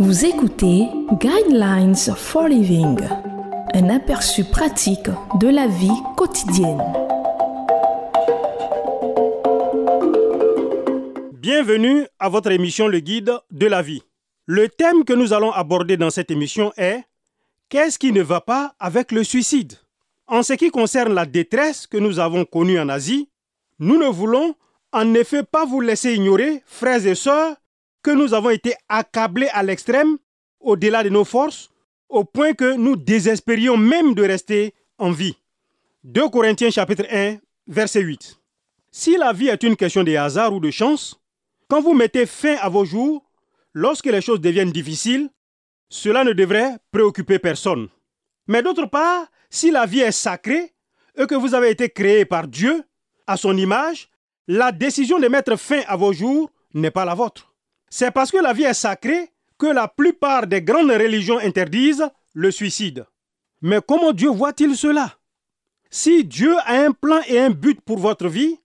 Vous écoutez Guidelines for Living, un aperçu pratique de la vie quotidienne. Bienvenue à votre émission Le Guide de la vie. Le thème que nous allons aborder dans cette émission est Qu'est-ce qui ne va pas avec le suicide? En ce qui concerne la détresse que nous avons connue en Asie, nous ne voulons en effet pas vous laisser ignorer, frères et sœurs, que nous avons été accablés à l'extrême, au-delà de nos forces, au point que nous désespérions même de rester en vie. 2 Corinthiens chapitre 1, verset 8. Si la vie est une question de hasard ou de chance, quand vous mettez fin à vos jours, lorsque les choses deviennent difficiles, cela ne devrait préoccuper personne. Mais d'autre part, si la vie est sacrée et que vous avez été créé par Dieu, à son image, la décision de mettre fin à vos jours n'est pas la vôtre. C'est parce que la vie est sacrée que la plupart des grandes religions interdisent le suicide. Mais comment Dieu voit-il cela? Si Dieu a un plan et un but pour votre vie,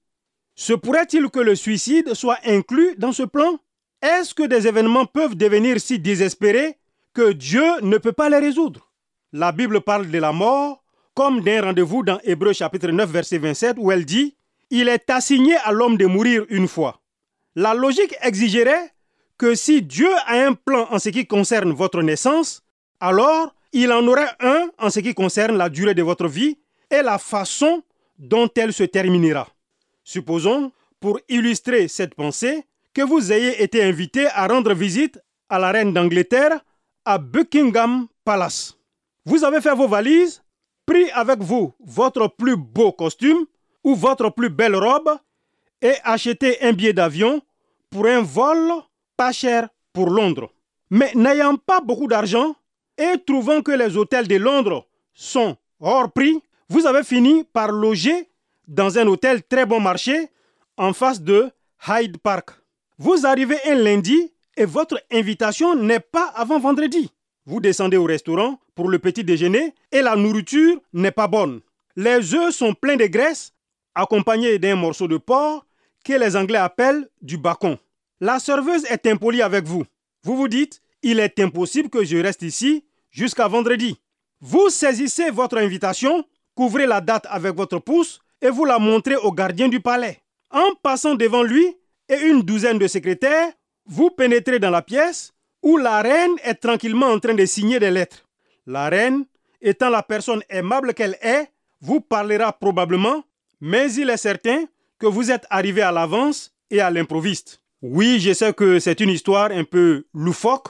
se pourrait-il que le suicide soit inclus dans ce plan? Est-ce que des événements peuvent devenir si désespérés que Dieu ne peut pas les résoudre? La Bible parle de la mort comme d'un rendez-vous dans Hébreu chapitre 9 verset 27 où elle dit Il est assigné à l'homme de mourir une fois. La logique exigerait que si Dieu a un plan en ce qui concerne votre naissance, alors il en aurait un en ce qui concerne la durée de votre vie et la façon dont elle se terminera. Supposons, pour illustrer cette pensée, que vous ayez été invité à rendre visite à la reine d'Angleterre à Buckingham Palace. Vous avez fait vos valises, pris avec vous votre plus beau costume ou votre plus belle robe et acheté un billet d'avion pour un vol pas cher pour Londres. Mais n'ayant pas beaucoup d'argent et trouvant que les hôtels de Londres sont hors prix, vous avez fini par loger dans un hôtel très bon marché en face de Hyde Park. Vous arrivez un lundi et votre invitation n'est pas avant vendredi. Vous descendez au restaurant pour le petit déjeuner et la nourriture n'est pas bonne. Les œufs sont pleins de graisse accompagnés d'un morceau de porc que les Anglais appellent du bacon. La serveuse est impolie avec vous. Vous vous dites, il est impossible que je reste ici jusqu'à vendredi. Vous saisissez votre invitation, couvrez la date avec votre pouce et vous la montrez au gardien du palais. En passant devant lui et une douzaine de secrétaires, vous pénétrez dans la pièce où la reine est tranquillement en train de signer des lettres. La reine, étant la personne aimable qu'elle est, vous parlera probablement, mais il est certain que vous êtes arrivé à l'avance et à l'improviste. Oui, je sais que c'est une histoire un peu loufoque,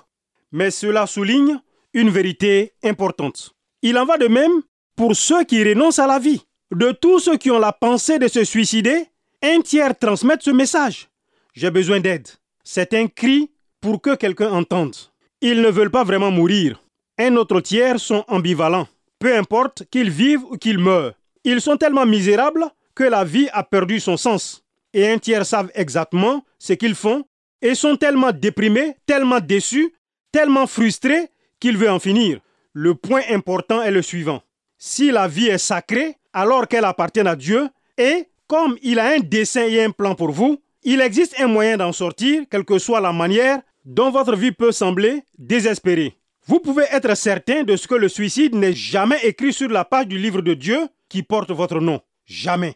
mais cela souligne une vérité importante. Il en va de même pour ceux qui renoncent à la vie. De tous ceux qui ont la pensée de se suicider, un tiers transmettent ce message. J'ai besoin d'aide. C'est un cri pour que quelqu'un entende. Ils ne veulent pas vraiment mourir. Un autre tiers sont ambivalents. Peu importe qu'ils vivent ou qu'ils meurent. Ils sont tellement misérables que la vie a perdu son sens et un tiers savent exactement ce qu'ils font et sont tellement déprimés, tellement déçus, tellement frustrés qu'ils veulent en finir. Le point important est le suivant. Si la vie est sacrée, alors qu'elle appartient à Dieu, et comme il a un dessein et un plan pour vous, il existe un moyen d'en sortir, quelle que soit la manière dont votre vie peut sembler désespérée. Vous pouvez être certain de ce que le suicide n'est jamais écrit sur la page du livre de Dieu qui porte votre nom. Jamais.